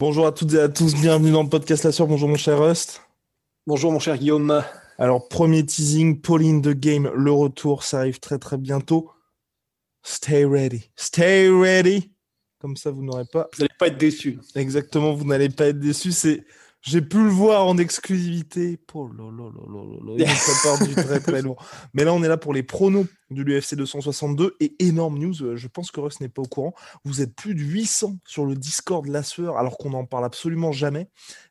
Bonjour à toutes et à tous, bienvenue dans le podcast La Sœur. Bonjour mon cher Rust. Bonjour mon cher Guillaume. Alors, premier teasing, Pauline the Game, le retour, ça arrive très très bientôt. Stay ready. Stay ready. Comme ça, vous n'aurez pas. Vous n'allez pas être déçus. Exactement, vous n'allez pas être déçus. C'est. J'ai pu le voir en exclusivité. Oh. Il prépare du très très lourd. Mais là, on est là pour les pronos de l'UFC 262 et énorme news. Je pense que Russ n'est pas au courant. Vous êtes plus de 800 sur le Discord La Sueur alors qu'on n'en parle absolument jamais.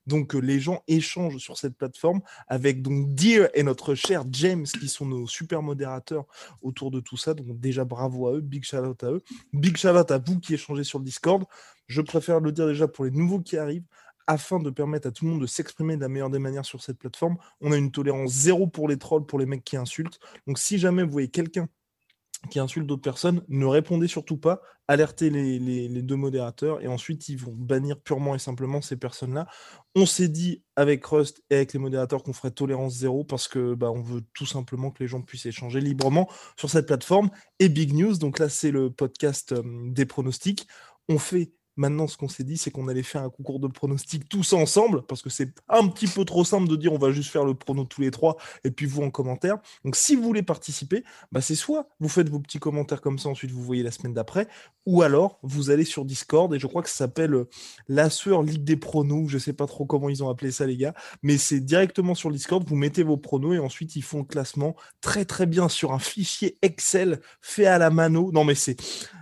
Donc euh, les gens échangent sur cette plateforme avec donc Dear et notre cher James qui sont nos super modérateurs autour de tout ça. Donc déjà bravo à eux, big shout out à eux. Big shout out à vous qui échangez sur le Discord. Je préfère le dire déjà pour les nouveaux qui arrivent afin de permettre à tout le monde de s'exprimer de la meilleure des manières sur cette plateforme. On a une tolérance zéro pour les trolls, pour les mecs qui insultent. Donc si jamais vous voyez quelqu'un qui insulte d'autres personnes, ne répondez surtout pas, alertez les, deux modérateurs et ensuite ils vont bannir purement et simplement ces personnes-là. On s'est dit avec Rust et avec les modérateurs qu'on ferait tolérance zéro parce que bah, on veut tout simplement que les gens puissent échanger librement sur cette plateforme. Et Big News, donc là c'est le podcast euh, des pronostics. On fait Maintenant, ce qu'on s'est dit, c'est qu'on allait faire un concours de pronostics tous ensemble, parce que c'est un petit peu trop simple de dire on va juste faire le prono tous les trois, et puis vous en commentaire. Donc, si vous voulez participer, bah, c'est soit vous faites vos petits commentaires comme ça, ensuite vous voyez la semaine d'après, ou alors vous allez sur Discord, et je crois que ça s'appelle euh, la sueur Ligue des pronos, je sais pas trop comment ils ont appelé ça, les gars, mais c'est directement sur Discord, vous mettez vos pronos, et ensuite ils font le classement très très bien sur un fichier Excel fait à la mano. Non, mais c'est.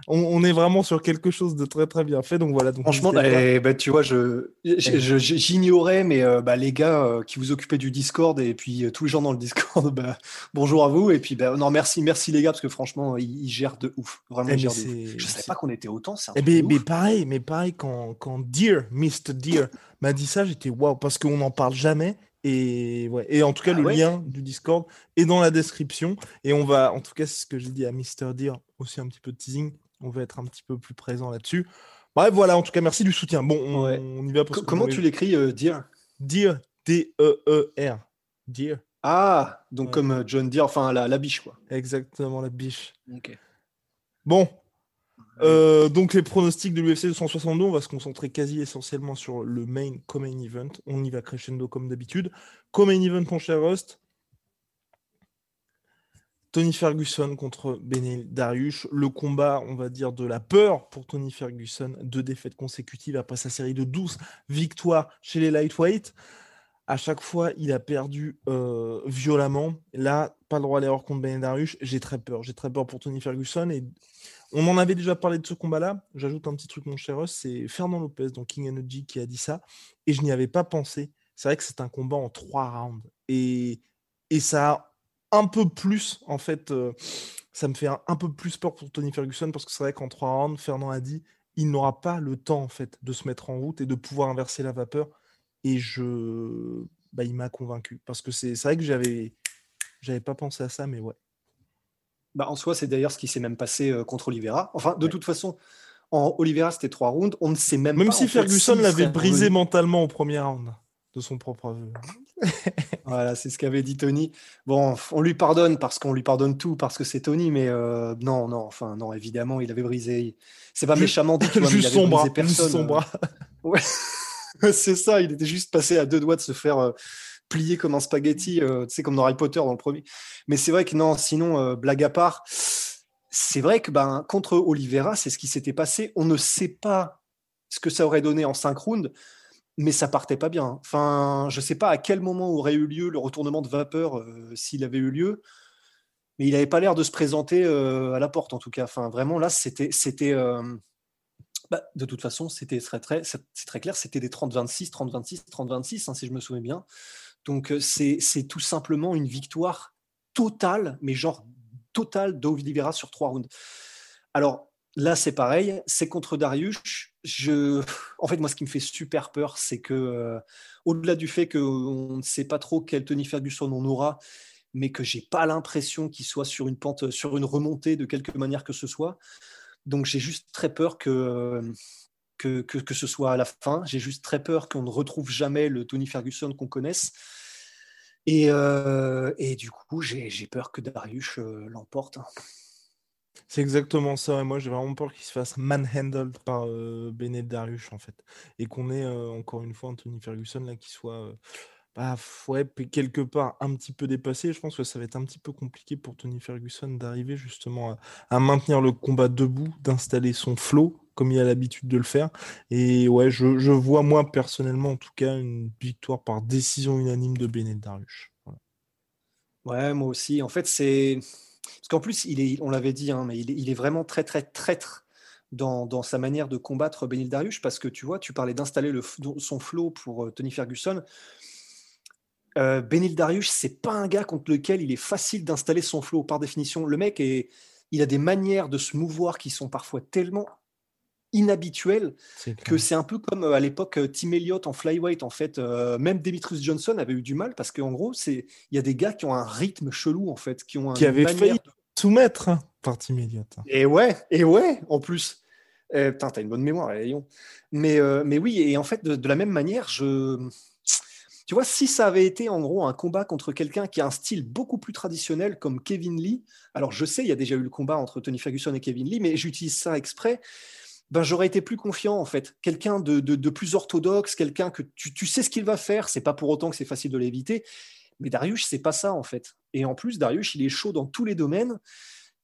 On, on est vraiment sur quelque chose de très très bien fait, donc voilà. Donc Franchement, eh, bah, tu vois, je, je- j'ignorais, mais euh, bah, les gars euh, qui vous occupaient du Discord et puis euh, tous les gens dans le Discord, bah, bonjour à vous. Et puis, bah, non, merci, merci les gars, parce que franchement, ils, ils gèrent de ouf. Vraiment, Eh, ils mais gèrent de ouf. c'est- Je savais pas qu'on était autant. Un Eh mais ouf. pareil, mais pareil, quand, quand Dear, Mr. Dear m'a dit ça, j'étais waouh, parce qu'on n'en parle jamais. Et, ouais. et en tout cas, Ah le ouais? lien du Discord est dans la description. Et on va, en tout cas, c'est ce que j'ai dit à Mr. Dear, aussi un petit peu de teasing. On va être un petit peu plus présent là-dessus. Bref, voilà, en tout cas, merci du soutien. Bon, on, Ouais. on y va. Parce comment tu l'écris, euh, Dear? Dear, D-E-E-R. Dear, Ah, donc Ouais. comme euh, John Deere, enfin la, la biche, quoi. exactement, la biche. Ok. Bon, Euh, donc les pronostics de l'UFC 262, on va se concentrer quasi essentiellement sur le main co-main event. On y va crescendo comme d'habitude. Co-main event, mon cher Rust. Tony Ferguson contre Benel Dariush. Le combat, on va dire, de la peur pour Tony Ferguson. Deux défaites consécutives après sa série de 12 victoires chez les lightweight. À chaque fois, il a perdu euh, violemment. Là, pas le droit à l'erreur contre Ben Dariush. J'ai très peur. J'ai très peur pour Tony Ferguson. Et on en avait déjà parlé de ce combat-là. J'ajoute un petit truc, mon cher c'est Fernand Lopez, donc King Energy, qui a dit ça. Et je n'y avais pas pensé. C'est vrai que c'est un combat en trois rounds. Et, et ça a un peu plus, en fait, euh, ça me fait un, un peu plus peur pour Tony Ferguson parce que c'est vrai qu'en trois rounds, Fernand a dit, il n'aura pas le temps, en fait, de se mettre en route et de pouvoir inverser la vapeur. Et je, bah, il m'a convaincu parce que c'est vrai que j'avais, j'avais pas pensé à ça, mais ouais. Bah, en soi, c'est d'ailleurs ce qui s'est même passé euh, contre Oliveira. Enfin, de Ouais. toute façon, en Oliveira, c'était trois rounds. On ne sait même, Même pas. si Ferguson l'avait brisé revenu. mentalement au premier round de son propre aveu. Voilà, c'est ce qu'avait dit Tony. Bon, on lui pardonne parce qu'on lui pardonne tout parce que c'est Tony, mais euh, non, non, enfin, non, évidemment, il avait brisé. C'est pas méchamment dit, tu vois, mais il juste avait son bras, brisé juste personne. son euh. bras. Ouais, c'est ça, il était juste passé à deux doigts de se faire euh, plier comme un spaghetti, euh, tu sais, comme dans Harry Potter dans le premier. Mais c'est vrai que non, sinon, blague à part, c'est vrai que ben, contre Oliveira, c'est ce qui s'était passé. On ne sait pas ce que ça aurait donné en cinq rounds, mais ça partait pas bien. Enfin, je sais pas à quel moment aurait eu lieu le retournement de vapeur euh, s'il avait eu lieu. mais il n'avait pas l'air de se présenter euh, à la porte en tout cas. Enfin, vraiment là, c'était, c'était, euh, bah, de toute façon, c'était très, très, c'est très clair, c'était des 30-26, 30-26, 30-26, si je me souviens bien. Donc c'est, tout simplement une victoire totale, mais genre totale d'Olivera sur trois rounds. Alors là, c'est pareil, c'est contre Darius. En fait, moi, ce qui me fait super peur, c'est que, au-delà du fait qu'on ne sait pas trop quel Tony Ferguson on aura, mais que j'ai pas l'impression qu'il soit sur une pente, sur une remontée de quelque manière que ce soit. Donc j'ai juste très peur que, que, que, ce soit à la fin. J'ai juste très peur qu'on ne retrouve jamais le Tony Ferguson qu'on connaisse. Et, euh, et, du coup, j'ai peur que Darius euh, l'emporte. C'est exactement ça. Et moi, j'ai vraiment peur qu'il se fasse manhandled par euh, en fait. Et qu'on ait encore une fois un Tony Ferguson là qui soit bah, ouais, quelque part un petit peu dépassé. Je pense que ça va être un petit peu compliqué pour Tony Ferguson d'arriver justement à, maintenir le combat debout, d'installer son flow comme il a l'habitude de le faire. Et ouais, je, vois moi personnellement en tout cas une victoire par décision unanime de Bennett Darius. Ouais, moi aussi. En fait, c'est parce qu'en plus, il est, on l'avait dit, hein, mais il est, vraiment très très traître dans, dans, sa manière de combattre Benil Darius parce que tu vois, tu parlais d'installer son flow pour euh, Tony Ferguson. Euh, Benil Darius, c'est pas un gars contre lequel il est facile d'installer son flow par définition. Le mec, est, il a des manières de se mouvoir qui sont parfois tellement inhabituelles que c'est un peu comme euh, à l'époque euh, Tim Elliott en flyweight. En fait, même Demetrius Johnson avait eu du mal parce qu'en gros, c'est il y a des gars qui ont un rythme chelou en fait, qui ont qui avaient failli soumettre hein, par Tim Elliott. Et ouais, et ouais, en plus. putain, t'as une bonne mémoire, Léon. Mais, mais oui, et en fait, de la même manière, je tu vois, si ça avait été en gros un combat contre quelqu'un qui a un style beaucoup plus traditionnel comme Kevin Lee, alors je sais, il y a déjà eu le combat entre Tony Ferguson et Kevin Lee, mais j'utilise ça exprès. Ben, j'aurais été plus confiant en fait. Quelqu'un de, plus orthodoxe, quelqu'un que tu, sais ce qu'il va faire, c'est pas pour autant que c'est facile de l'éviter. Mais Darius, c'est pas ça en fait. Et en plus, Darius, il est chaud dans tous les domaines.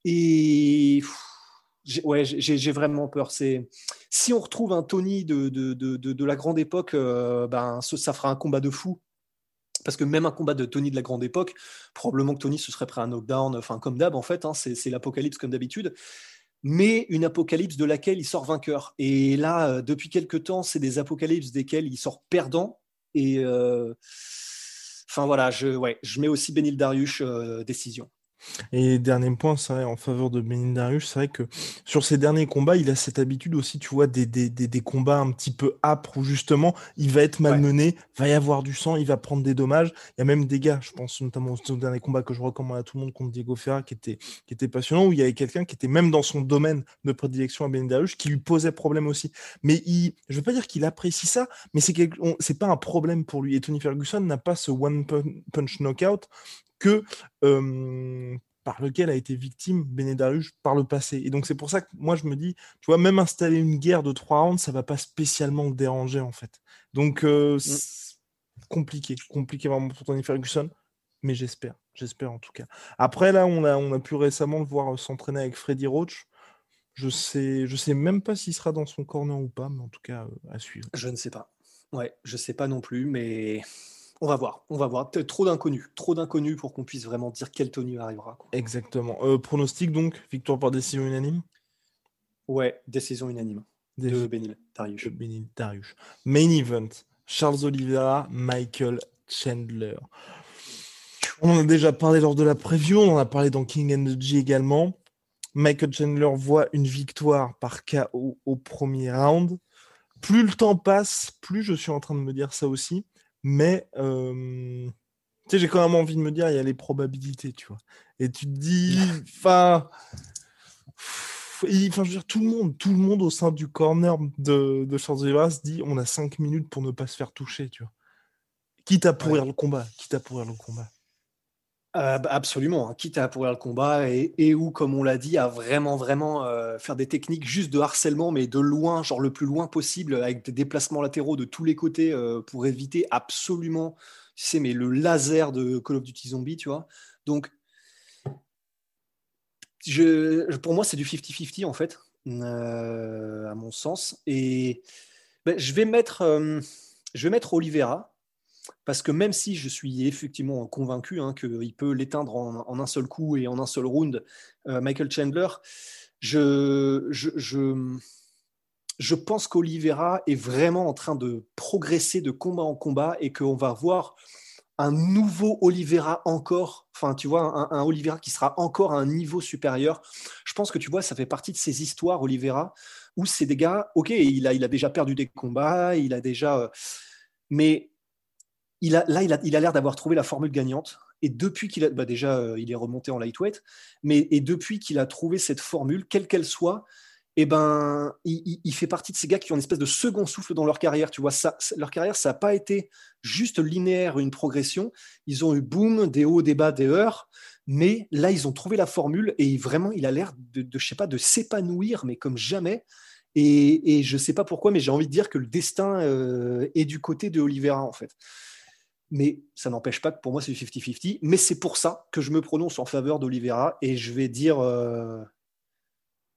Et ouais, j'ai vraiment peur. Si on retrouve un Tony de, de, de, de la grande époque, euh, ben ça fera un combat de fou. Parce que même un combat de Tony de la grande époque, probablement que Tony se serait prêt un knockdown, enfin comme d'hab en fait, hein, c'est l'apocalypse comme d'habitude. Mais une apocalypse de laquelle il sort vainqueur. Et là, euh, depuis quelques temps, c'est des apocalypses desquels il sort perdant. Et euh, enfin voilà, je, je mets aussi Benil Darius décision. Et dernier point, c'est vrai, en faveur de Darius, c'est vrai que sur ses derniers combats, il a cette habitude aussi, tu vois, des, des, des, combats un petit peu âpres où justement, il va être malmené, va y avoir du sang, il va prendre des dommages. Il y a même des gars, je pense notamment au dernier combat que je recommande à tout le monde contre Diego Ferra, qui était, qui était passionnant, où il y avait quelqu'un qui était même dans son domaine de prédilection à Darius, qui lui posait problème aussi. Mais il, je veux pas dire qu'il apprécie ça, mais c'est c'est pas un problème pour lui. Et Tony Ferguson n'a pas ce one punch knockout que par lequel a été victime Benedarius par le passé. Et donc c'est pour ça que moi je me dis, tu vois, même installer une guerre de trois rounds, ça va pas spécialement le déranger en fait. Donc mmh. compliqué, compliqué vraiment pour Tony Ferguson, mais j'espère, j'espère en tout cas. Après là, on a, on a pu récemment le voir s'entraîner avec Freddy Roach. Je sais, je sais même pas s'il sera dans son corner ou pas, mais en tout cas à suivre. Je ne sais pas. Ouais, je sais pas non plus, mais on va voir, on va voir. Trop d'inconnus, trop d'inconnus pour qu'on puisse vraiment dire quel Tony arrivera. Exactement. Euh, pronostic donc, victoire par décision unanime? Ouais, décision unanime. De Benil Darius. Main event, Charles Oliveira, Michael Chandler. On en a déjà parlé lors de la preview, on en a parlé dans King Energy également. Michael Chandler voit une victoire par KO au premier round. Plus le temps passe, plus je suis en train de me dire ça aussi mais tu sais, j'ai quand même envie de me dire, il y a les probabilités, tu vois. Et tu te dis, enfin, je veux dire, tout le monde, tout le monde au sein du corner de, de Charles se dit, on a 5 minutes pour ne pas se faire toucher, tu vois. Quitte à pourrir le combat, quitte à pourrir le combat. Euh, bah, absolument, hein. quitte à pourrir le combat et, et où, comme on l'a dit, à vraiment, vraiment euh, faire des techniques juste de harcèlement, mais de loin, genre le plus loin possible, avec des déplacements latéraux de tous les côtés euh, pour éviter absolument, tu sais, mais le laser de Call of Duty Zombie, tu vois. Donc, pour moi, c'est du 50-50 en fait, à mon sens. Et ben, je vais mettre, je vais mettre Oliveira parce que même si je suis effectivement convaincu hein, qu'il peut l'éteindre en, un seul coup et en un seul round, euh, Michael Chandler, je, je, pense qu'Olivera est vraiment en train de progresser de combat en combat et qu'on va voir un nouveau Olivera encore, enfin tu vois, un, un, Olivera qui sera encore à un niveau supérieur. Je pense que tu vois, ça fait partie de ces histoires, Olivera, où c'est des gars, ok, il a, il a déjà perdu des combats, il a déjà... Euh, mais il a, là, il a l'air il a d'avoir trouvé la formule gagnante. Et depuis qu'il a, bah déjà, euh, il est remonté en lightweight, mais et depuis qu'il a trouvé cette formule, quelle qu'elle soit, eh ben, il, fait partie de ces gars qui ont une espèce de second souffle dans leur carrière. Tu vois, leur carrière, ça n'a pas été juste linéaire, une progression. Ils ont eu boom, des hauts, des bas, des heures, mais là, ils ont trouvé la formule et vraiment, il a l'air de, je sais pas, de s'épanouir, mais comme jamais. Et, et je ne sais pas pourquoi, mais j'ai envie de dire que le destin euh, est du côté de Oliveira, en fait mais ça n'empêche pas que pour moi c'est 50-50. Mais c'est pour ça que je me prononce en faveur d'Olivera et je vais dire, euh,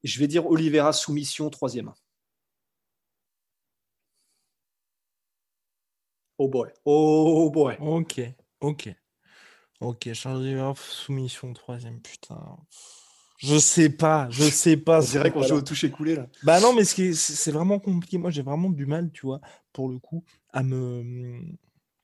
je vais dire Olivera soumission troisième. Oh boy, oh boy. Ok, ok, ok. Charles Oliveira soumission troisième, putain. Je sais pas, je sais pas. C'est vrai qu'on joue au toucher coulé là. Bah non, mais c'est vraiment compliqué. Moi, j'ai vraiment du mal, tu vois, pour le coup, à me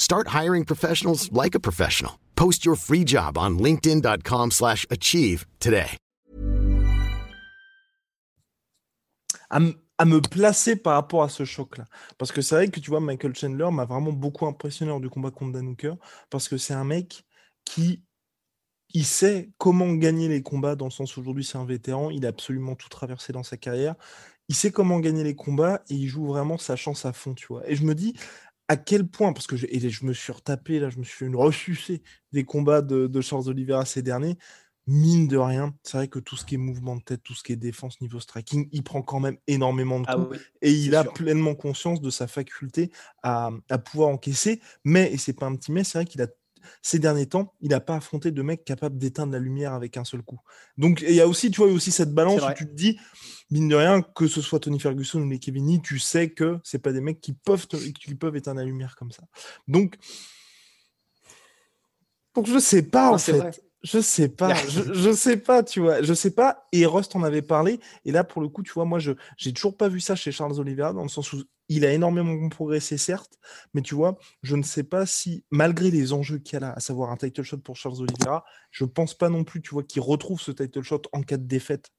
Start hiring professionals like a professional. Post your free job on linkedin.com/achieve today. À, me placer par rapport à ce choc-là. Parce que c'est vrai que tu vois, Michael Chandler m'a vraiment beaucoup impressionné lors du combat contre Dan. Parce que c'est un mec qui il sait comment gagner les combats, dans le sens aujourd'hui c'est un vétéran, il a absolument tout traversé dans sa carrière. Il sait comment gagner les combats et il joue vraiment sa chance à fond, tu vois. Et je me dis, à quel point, parce que je, je me suis retapé, là, je me suis fait une ressucée des combats de, Charles Oliveira ces derniers. Mine de rien, c'est vrai que tout ce qui est mouvement de tête, tout ce qui est défense niveau striking, il prend quand même énormément de ah coups et il a pleinement conscience de sa faculté à, à pouvoir encaisser. Mais, et c'est pas un petit mais, c'est vrai qu'il a ces derniers temps, il n'a pas affronté de mecs capables d'éteindre la lumière avec un seul coup. Donc il y a aussi, tu vois, aussi cette balance où tu te dis, mine de rien, que ce soit Tony Ferguson ou les Kevin tu sais que c'est pas des mecs qui peuvent, qui peuvent éteindre la lumière comme ça. Donc, donc je sais pas en fait. Je sais pas, je, je, sais pas, tu vois, je sais pas. Et Rust en avait parlé. Et là, pour le coup, tu vois, moi, je j'ai toujours pas vu ça chez Charles Oliveira, dans le sens où il a énormément progressé, certes, mais tu vois, je ne sais pas si, malgré les enjeux qu'il y a là, à savoir un title shot pour Charles Oliveira, je pense pas non plus, tu vois, qu'il retrouve ce title shot en cas de défaite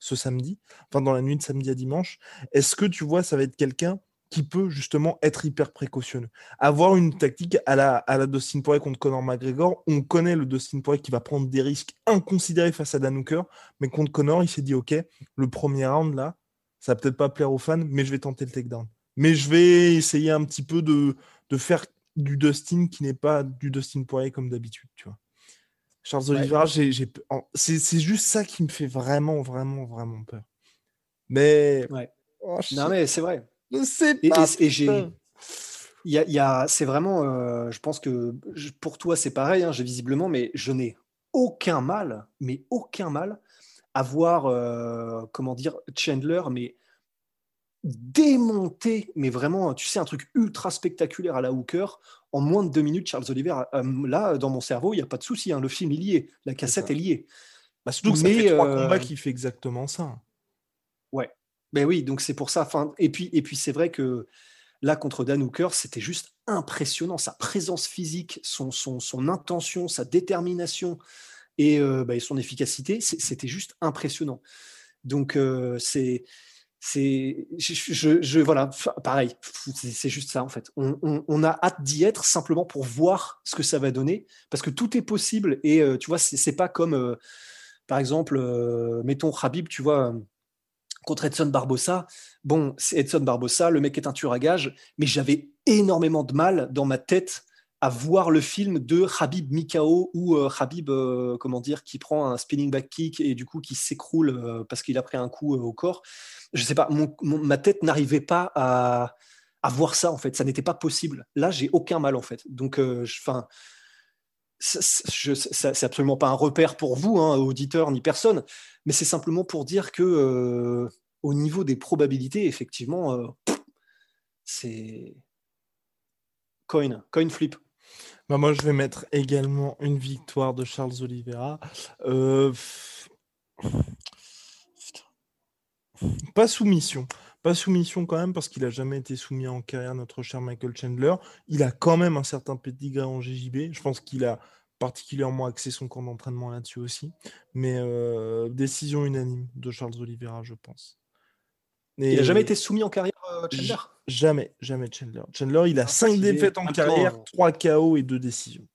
ce samedi, enfin dans la nuit de samedi à dimanche. Est-ce que tu vois, ça va être quelqu'un qui peut justement être hyper précautionneux? Avoir une tactique à la, à la Dustin Poirier contre Conor McGregor, on connaît le Dustin Poirier qui va prendre des risques inconsidérés face à Dan Hooker, mais contre Conor, il s'est dit, OK, le premier round là, ça va peut-être pas plaire aux fans, mais je vais tenter le takedown. Mais je vais essayer un petit peu de, de faire du Dustin qui n'est pas du Dustin Poirier comme d'habitude, tu vois. Charles Oliveira, j'ai, c'est, juste ça qui me fait vraiment, vraiment, vraiment peur. Mais. Ouais. Oh, non, mais c'est vrai. Je pas. Et, j'ai. Il y a, c'est vraiment, euh, je pense que pour toi c'est pareil, hein, j'ai visiblement, mais je n'ai aucun mal, mais aucun mal avoir, euh, comment dire, Chandler, mais démonté, mais vraiment, tu sais, un truc ultra spectaculaire à la Hooker en moins de deux minutes. Charles Oliver, euh, là, dans mon cerveau, il n'y a pas de souci, hein, le film est lié, la cassette est, liée. Bah, surtout que ça fait trois euh, combats qui fait exactement ça. Ouais, ben oui, donc c'est pour ça. Fin, et puis, et puis c'est vrai que là, contre Dan Hooker, c'était juste impressionnant. Sa présence physique, son, son, son intention, sa détermination et, euh, bah, son efficacité, c'était juste impressionnant. Donc, euh, c'est. Je, voilà, pareil, c'est juste ça en fait. On, a hâte d'y être simplement pour voir ce que ça va donner, parce que tout est possible et euh, tu vois, c'est pas comme, par exemple, mettons Habib, tu vois, contre Edson Barbossa. Bon, c'est Edson Barbossa, le mec est un tueur à gage, mais j'avais énormément de mal dans ma tête à voir le film de Habib Mikao ou euh, Habib, euh, comment dire, qui prend un spinning back kick et du coup qui s'écroule euh, parce qu'il a pris un coup au corps. Je sais pas, ma tête n'arrivait pas à, voir ça en fait. Ça n'était pas possible. Là, j'ai aucun mal en fait. Donc, enfin. c'est absolument pas un repère pour vous, hein, auditeurs ni personne, mais c'est simplement pour dire que au niveau des probabilités, effectivement, c'est coin, coin flip. Bah moi, je vais mettre également une victoire de Charles Oliveira. Euh, pas soumission. Pas soumission quand même, parce qu'il n'a jamais été soumis en carrière, notre cher Michael Chandler. Il a quand même un certain petit en GJB. Je pense qu'il a particulièrement axé son camp d'entraînement là-dessus aussi. Mais euh, décision unanime de Charles Oliveira, je pense. il n'a jamais été soumis en carrière, euh, Chandler? Jamais, jamais Chandler. Chandler, il a 5 défaites en carrière, 3 KO et 2 décisions.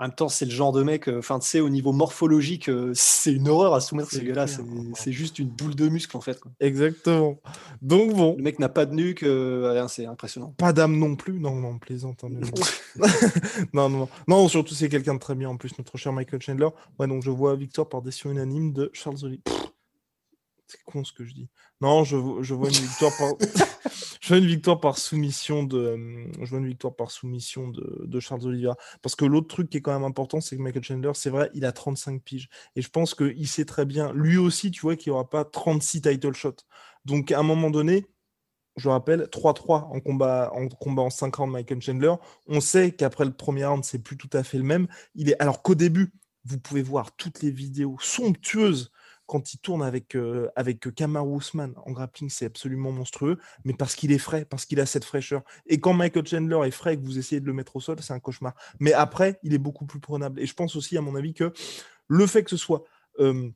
En même temps, c'est le genre de mec, euh, enfin, tu sais, au niveau morphologique, euh, c'est une horreur à soumettre ce gars-là. C'est juste une boule de muscle, en fait. Exactement. Donc, bon. Le mec n'a pas de nuque, euh, c'est impressionnant. Pas d'âme non plus. Non, non, plaisante. Hein, non, non, non. surtout, c'est quelqu'un de très bien, en plus, notre cher Michael Chandler. Ouais, donc, je vois victoire par décision unanime de Charles Olivier. C'est con ce que je dis. Non, je, je vois une victoire par. je vois une victoire par soumission de. Euh, une victoire par soumission de, Charles Oliveira. Parce que l'autre truc qui est quand même important, c'est que Michael Chandler, c'est vrai, il a 35 piges. Et je pense qu'il sait très bien, lui aussi, tu vois, qu'il aura pas 36 title shots. Donc à un moment donné, je rappelle, 3-3 en combat, en combat en 5 rounds Michael Chandler. On sait qu'après le premier round, c'est plus tout à fait le même. Il est alors qu'au début, vous pouvez voir toutes les vidéos somptueuses quand il tourne avec, euh, avec Usman en grappling, c'est absolument monstrueux, mais parce qu'il est frais, parce qu'il a cette fraîcheur. Et quand Michael Chandler est frais et que vous essayez de le mettre au sol, c'est un cauchemar. Mais après, il est beaucoup plus prenable. Et je pense aussi, à mon avis, que le fait que ce soit euh,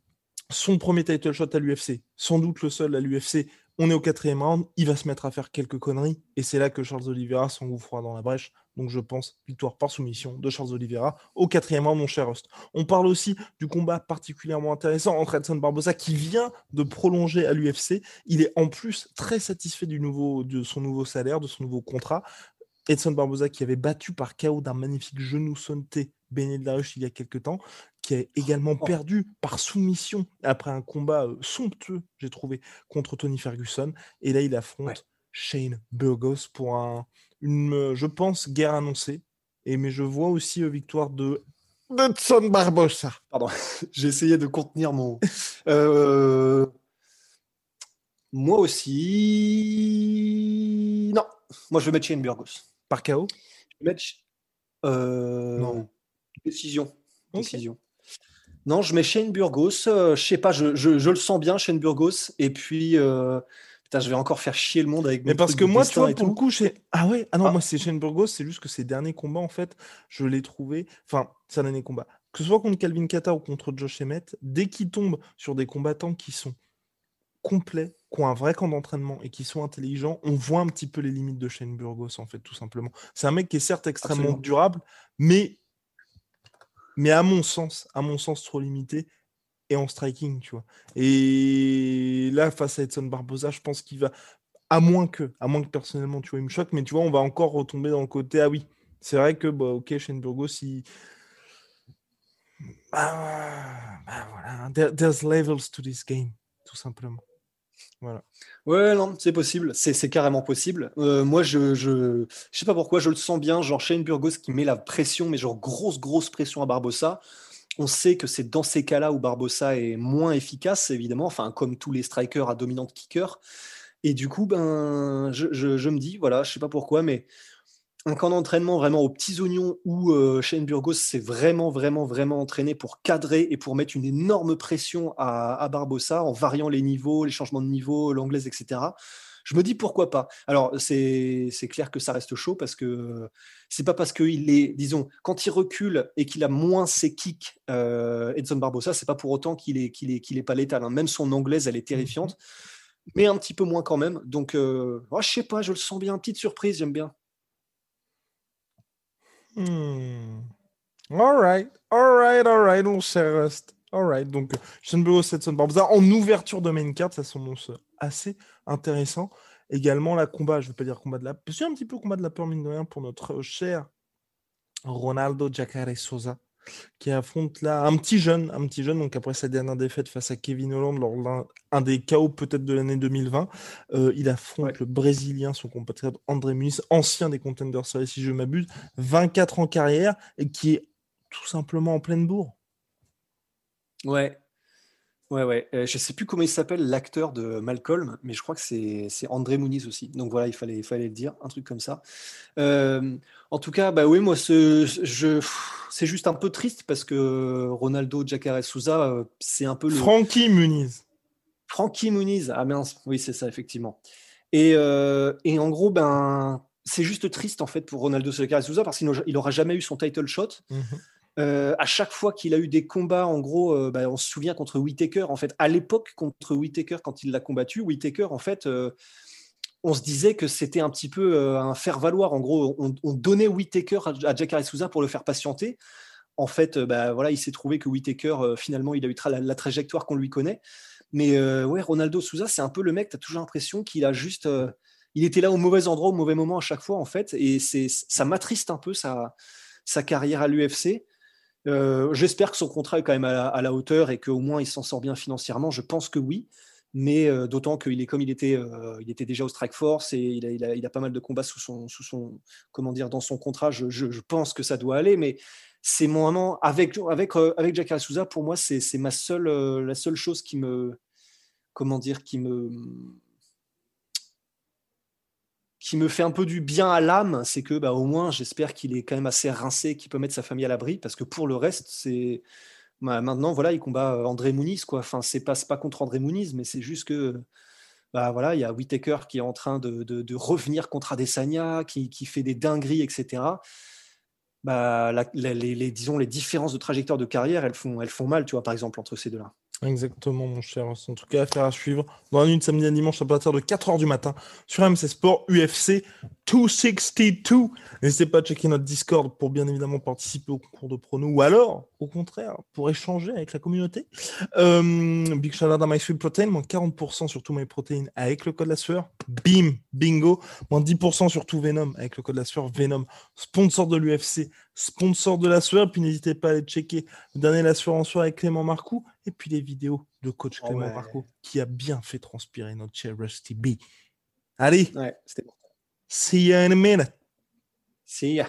son premier title shot à l'UFC, sans doute le seul à l'UFC, on est au quatrième round, il va se mettre à faire quelques conneries, et c'est là que Charles Oliveira s'engouffrera dans la brèche. Donc je pense victoire par soumission de Charles Oliveira au quatrième round, mon cher host. On parle aussi du combat particulièrement intéressant entre Edson Barbosa qui vient de prolonger à l'UFC. Il est en plus très satisfait du nouveau, de son nouveau salaire, de son nouveau contrat. Edson Barbosa qui avait battu par KO d'un magnifique genou sonté Benel il y a quelques temps, qui a également oh. perdu par soumission après un combat euh, somptueux, j'ai trouvé, contre Tony Ferguson. Et là, il affronte Shane Burgos pour un, une, euh, je pense, guerre annoncée. Et, mais je vois aussi euh, victoire de Edson Barbosa. Pardon, j'ai essayé de contenir mon. Moi aussi. Non, moi je vais mettre Shane Burgos. Par KO Je vais mettre. Non. Décision. Décision. Non, je mets Shane Burgos. Euh, je sais pas, je, le sens bien, Shane Burgos. Et puis, euh, putain, je vais encore faire chier le monde avec Mais parce que moi, tu vois, pour le coup, ah ouais, ah non, ah. moi, c'est Shane Burgos. C'est juste que ces derniers combats, en fait, je l'ai trouvé. Enfin, c'est un dernier combat. Que ce soit contre Calvin Kata ou contre Josh Emmett, dès qu'il tombe sur des combattants qui sont complets, qui ont un vrai camp d'entraînement et qui sont intelligents, on voit un petit peu les limites de Shane Burgos, en fait, tout simplement. C'est un mec qui est certes extrêmement durable, mais mais à mon sens, à mon sens trop limité et en striking, tu vois. Et là, face à Edson Barbosa, je pense qu'il va, à moins que, à moins que personnellement, tu vois, il me choque, mais tu vois, on va encore retomber dans le côté, ah oui, c'est vrai que, bah, ok, Shane Burgos, il... Bah, bah, voilà, there's levels to this game, tout simplement. Voilà. Ouais, non, c'est possible, c'est carrément possible. Euh, moi, je, je, je sais pas pourquoi, je le sens bien, genre Shane Burgos qui met la pression, mais genre grosse, grosse pression à Barbossa. On sait que c'est dans ces cas-là où Barbossa est moins efficace, évidemment, enfin, comme tous les strikers à dominante kicker. Et du coup, ben, je, me dis, voilà, je sais pas pourquoi, mais un camp d'entraînement vraiment aux petits oignons où euh, Shane Burgos s'est vraiment, vraiment, vraiment entraîné pour cadrer et pour mettre une énorme pression à, à Barbossa en variant les niveaux, les changements de niveau, l'anglaise, etc. Je me dis pourquoi pas. Alors, c'est clair que ça reste chaud parce que c'est pas parce qu'il est, disons, quand il recule et qu'il a moins ses kicks, euh, Edson Barbossa, c'est pas pour autant qu'il est, qu'il est, qu'il est pas létal. Hein. Même son anglaise, elle est terrifiante, mais un petit peu moins quand même. Donc, euh, oh, je sais pas, je le sens bien. Petite surprise, j'aime bien. Hmm. All right, all right, all right, on reste. All right, donc Shenburo Setson Barbosa en ouverture de main card, ça s'annonce assez intéressant. Également, la combat, je ne vais pas dire combat de la c'est un petit peu combat de la peur, mine de rien, pour notre cher Ronaldo Jacare Sosa qui affronte là un petit jeune, un petit jeune, donc après sa dernière défaite face à Kevin Holland lors d'un des chaos peut-être de l'année 2020, euh, il affronte le Brésilien, son compatriote André Muniz, ancien des Contenders Series si je m'abuse, 24 ans carrière et qui est tout simplement en pleine bourre. Ouais, Ouais, ouais. Euh, je sais plus comment il s'appelle, l'acteur de Malcolm, mais je crois que c'est André Mouniz aussi. Donc voilà, il fallait, il fallait le dire, un truc comme ça. Euh, en tout cas, bah oui, moi, ce, je, c'est juste un peu triste parce que Ronaldo Jacare Souza, euh, c'est un peu le. Frankie Muniz. Frankie Muniz, ah mince, oui, c'est ça, effectivement. Et, et en gros, ben, c'est juste triste en fait pour Ronaldo Jacare Souza parce qu'il n'aura jamais eu son title shot. Mhm. Euh, à chaque fois qu'il a eu des combats, en gros, euh, bah, on se souvient contre Whitaker. En fait, à l'époque, contre Whitaker, quand il l'a combattu, Whitaker, en fait, euh, on se disait que c'était un petit peu un faire-valoir. En gros, on, donnait Whitaker à, à Jacare Souza pour le faire patienter. En fait, bah, voilà, il s'est trouvé que Whitaker, finalement, il a eu la, trajectoire qu'on lui connaît. Mais ouais, Ronaldo Souza, c'est un peu le mec, tu as toujours l'impression qu'il a juste. il était là au mauvais endroit, au mauvais moment à chaque fois, en fait. Et ça m'attriste un peu sa carrière à l'UFC. Euh, j'espère que son contrat est quand même à la, hauteur et qu'au moins il s'en sort bien financièrement. Je pense que oui, mais euh, d'autant qu'il est comme il était, euh, il était déjà au Strike Force et il a, pas mal de combats sous son, sous son, comment dire, dans son contrat. Je, pense que ça doit aller, mais c'est moment avec avec avec Jack Souza pour moi c'est ma seule la seule chose qui me comment dire qui me qui me fait un peu du bien à l'âme, c'est que bah, au moins j'espère qu'il est quand même assez rincé, qu'il peut mettre sa famille à l'abri, parce que pour le reste, c'est bah, maintenant voilà, il combat euh, André Mouniz quoi. Enfin, c'est pas contre André Mouniz, mais c'est juste que bah voilà, il y a Whitaker qui est en train de, revenir contre Adesanya, qui, fait des dingueries, etc. Bah, les, disons les différences de trajectoire de carrière, elles font elles font mal, tu vois, par exemple entre ces deux-là. Exactement, mon cher. En tout cas, affaire à suivre dans la nuit de samedi à dimanche à partir de 4h du matin sur MC Sport UFC 262. N'hésitez pas à checker notre Discord pour bien évidemment participer au concours de pronos ou alors, au contraire, pour échanger avec la communauté. Euh, big shout out MySweet Protein, moins 40% sur tous mes protéines avec le code la sueur. Bim, bingo. Moins 10% sur tout Venom avec le code la sueur. Venom, sponsor de l'UFC, sponsor de la sueur. Puis n'hésitez pas à aller checker le dernier la sueur en soirée avec Clément Marcoux et puis les vidéos de coach oh Clément Marcoux qui a bien fait transpirer notre cher Rusty B. Allez, ouais, c'était bon. See ya in a minute. See ya.